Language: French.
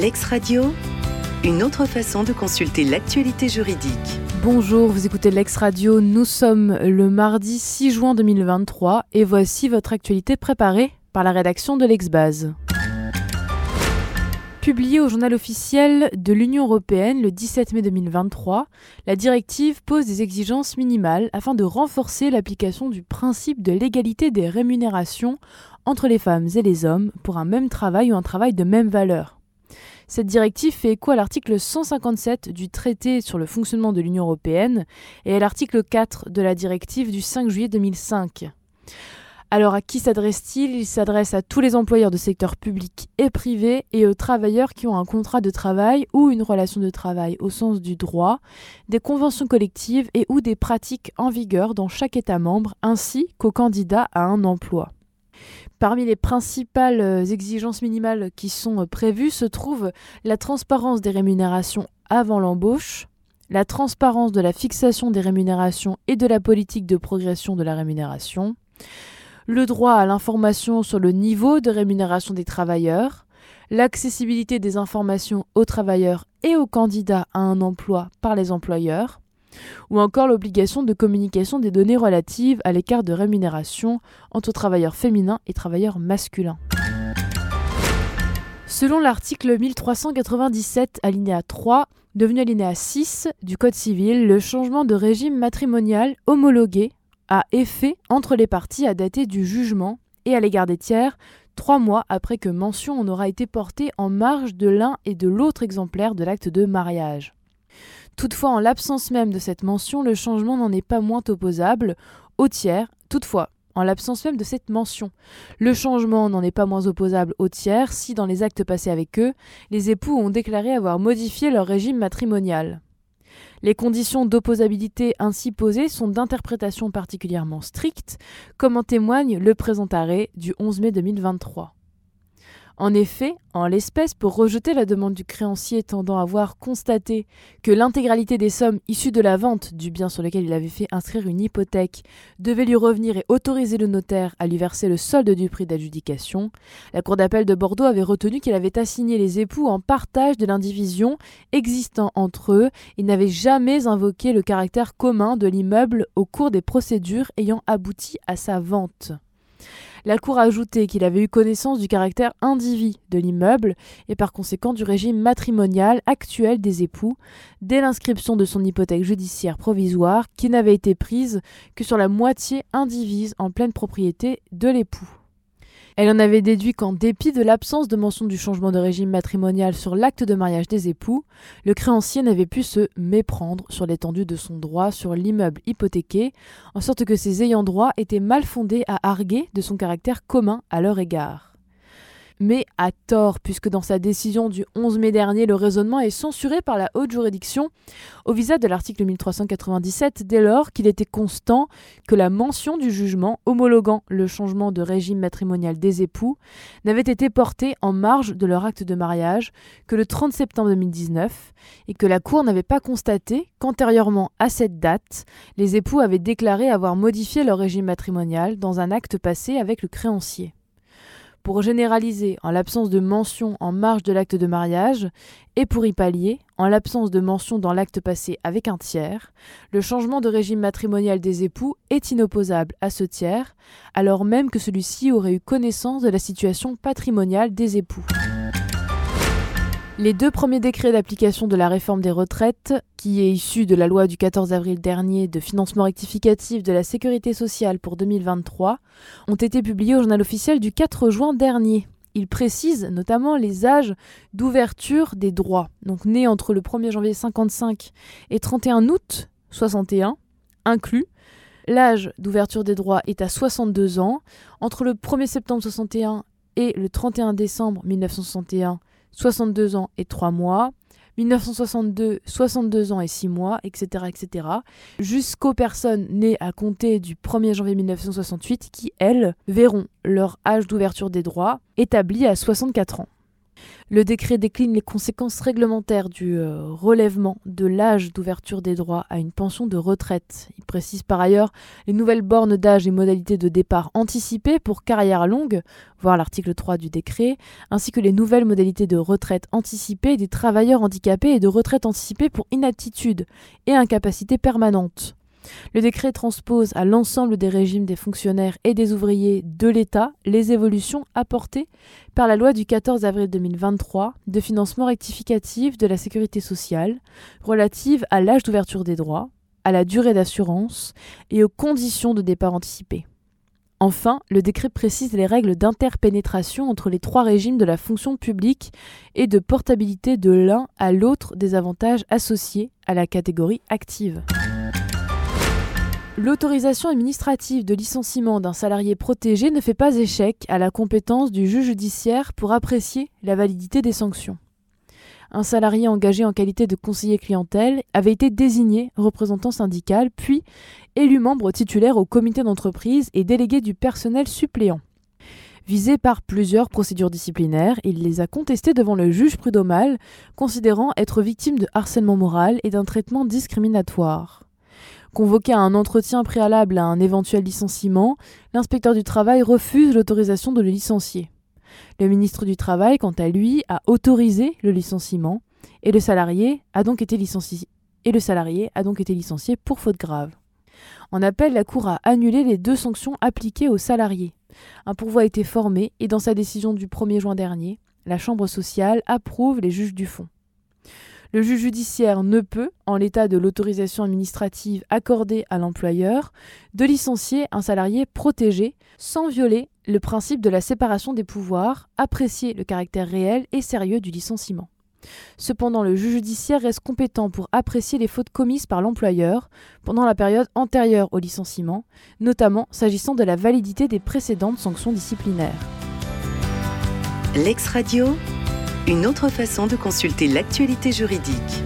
Lex Radio, une autre façon de consulter l'actualité juridique. Bonjour, vous écoutez Lex Radio, nous sommes le mardi 6 juin 2023 et voici votre actualité préparée par la rédaction de l'Exbase. Publiée au journal officiel de l'Union européenne le 17 mai 2023, la directive pose des exigences minimales afin de renforcer l'application du principe de l'égalité des rémunérations entre les femmes et les hommes pour un même travail ou un travail de même valeur. Cette directive fait écho à l'article 157 du traité sur le fonctionnement de l'Union européenne et à l'article 4 de la directive du 5 juillet 2005. Alors à qui s'adresse-t-il? Il s'adresse à tous les employeurs de secteur public et privé et aux travailleurs qui ont un contrat de travail ou une relation de travail au sens du droit, des conventions collectives et ou des pratiques en vigueur dans chaque État membre, ainsi qu'aux candidats à un emploi. Parmi les principales euh, exigences minimales qui sont euh, prévues se trouve la transparence des rémunérations avant l'embauche, la transparence de la fixation des rémunérations et de la politique de progression de la rémunération, le droit à l'information sur le niveau de rémunération des travailleurs, l'accessibilité des informations aux travailleurs et aux candidats à un emploi par les employeurs, ou encore l'obligation de communication des données relatives à l'écart de rémunération entre travailleurs féminins et travailleurs masculins. Selon l'article 1397 alinéa 3, devenu alinéa 6 du Code civil, le changement de régime matrimonial homologué a effet entre les parties à dater du jugement et à l'égard des tiers, trois mois après que mention en aura été portée en marge de l'un et de l'autre exemplaire de l'acte de mariage. Toutefois, en l'absence même de cette mention, le changement n'en est pas moins opposable au tiers. Toutefois, en l'absence même de cette mention, le changement n'en est pas moins opposable au tiers si, dans les actes passés avec eux, les époux ont déclaré avoir modifié leur régime matrimonial. Les conditions d'opposabilité ainsi posées sont d'interprétation particulièrement stricte, comme en témoigne le présent arrêt du 11 mai 2023. En effet, en l'espèce, pour rejeter la demande du créancier tendant à voir constaté que l'intégralité des sommes issues de la vente du bien sur lequel il avait fait inscrire une hypothèque devait lui revenir et autoriser le notaire à lui verser le solde du prix d'adjudication, la Cour d'appel de Bordeaux avait retenu qu'il avait assigné les époux en partage de l'indivision existant entre eux et n'avait jamais invoqué le caractère commun de l'immeuble au cours des procédures ayant abouti à sa vente. La Cour a ajouté qu'il avait eu connaissance du caractère indivis de l'immeuble et par conséquent du régime matrimonial actuel des époux dès l'inscription de son hypothèque judiciaire provisoire qui n'avait été prise que sur la moitié indivise en pleine propriété de l'époux. Elle en avait déduit qu'en dépit de l'absence de mention du changement de régime matrimonial sur l'acte de mariage des époux, le créancier n'avait pu se méprendre sur l'étendue de son droit sur l'immeuble hypothéqué, en sorte que ses ayants droit étaient mal fondés à arguer de son caractère commun à leur égard mais à tort, puisque dans sa décision du 11 mai dernier, le raisonnement est censuré par la haute juridiction au visa de l'article 1397 dès lors qu'il était constant que la mention du jugement homologuant le changement de régime matrimonial des époux n'avait été portée en marge de leur acte de mariage que le 30 septembre 2019 et que la Cour n'avait pas constaté qu'antérieurement à cette date, les époux avaient déclaré avoir modifié leur régime matrimonial dans un acte passé avec le créancier pour généraliser en l'absence de mention en marge de l'acte de mariage et pour y pallier, en l'absence de mention dans l'acte passé avec un tiers, le changement de régime matrimonial des époux est inopposable à ce tiers, alors même que celui-ci aurait eu connaissance de la situation patrimoniale des époux. Les deux premiers décrets d'application de la réforme des retraites, qui est issue de la loi du 14 avril dernier de financement rectificatif de la sécurité sociale pour 2023, ont été publiés au journal officiel du 4 juin dernier. Ils précisent notamment les âges d'ouverture des droits, donc nés entre le 1er janvier 55 et 31 août 61, inclus. L'âge d'ouverture des droits est à 62 ans. Entre le 1er septembre 61 et le 31 décembre 1961, 62 ans et 3 mois, 1962, 62 ans et 6 mois, etc., etc., jusqu'aux personnes nées à compter du 1er janvier 1968 qui, elles, verront leur âge d'ouverture des droits établi à 64 ans. Le décret décline les conséquences réglementaires du euh, relèvement de l'âge d'ouverture des droits à une pension de retraite. Il précise par ailleurs les nouvelles bornes d'âge et modalités de départ anticipées pour carrière longue, voire l'article 3 du décret, ainsi que les nouvelles modalités de retraite anticipée des travailleurs handicapés et de retraite anticipée pour inaptitude et incapacité permanente. Le décret transpose à l'ensemble des régimes des fonctionnaires et des ouvriers de l'État les évolutions apportées par la loi du 14 avril 2023 de financement rectificatif de la sécurité sociale relative à l'âge d'ouverture des droits, à la durée d'assurance et aux conditions de départ anticipé. Enfin, le décret précise les règles d'interpénétration entre les trois régimes de la fonction publique et de portabilité de l'un à l'autre des avantages associés à la catégorie active. L'autorisation administrative de licenciement d'un salarié protégé ne fait pas échec à la compétence du juge judiciaire pour apprécier la validité des sanctions. Un salarié engagé en qualité de conseiller clientèle avait été désigné représentant syndical, puis élu membre titulaire au comité d'entreprise et délégué du personnel suppléant. Visé par plusieurs procédures disciplinaires, il les a contestées devant le juge prud'homal, considérant être victime de harcèlement moral et d'un traitement discriminatoire. Convoqué à un entretien préalable à un éventuel licenciement, l'inspecteur du travail refuse l'autorisation de le licencier. Le ministre du Travail, quant à lui, a autorisé le licenciement et le salarié a donc été licencié, pour faute grave. En appel, la Cour a annulé les deux sanctions appliquées aux salariés. Un pourvoi a été formé et dans sa décision du 1er juin dernier, la Chambre sociale approuve les juges du fond. Le juge judiciaire ne peut, en l'état de l'autorisation administrative accordée à l'employeur, de licencier un salarié protégé sans violer le principe de la séparation des pouvoirs, apprécier le caractère réel et sérieux du licenciement. Cependant, le juge judiciaire reste compétent pour apprécier les fautes commises par l'employeur pendant la période antérieure au licenciement, notamment s'agissant de la validité des précédentes sanctions disciplinaires. L'ex-radio une autre façon de consulter l'actualité juridique.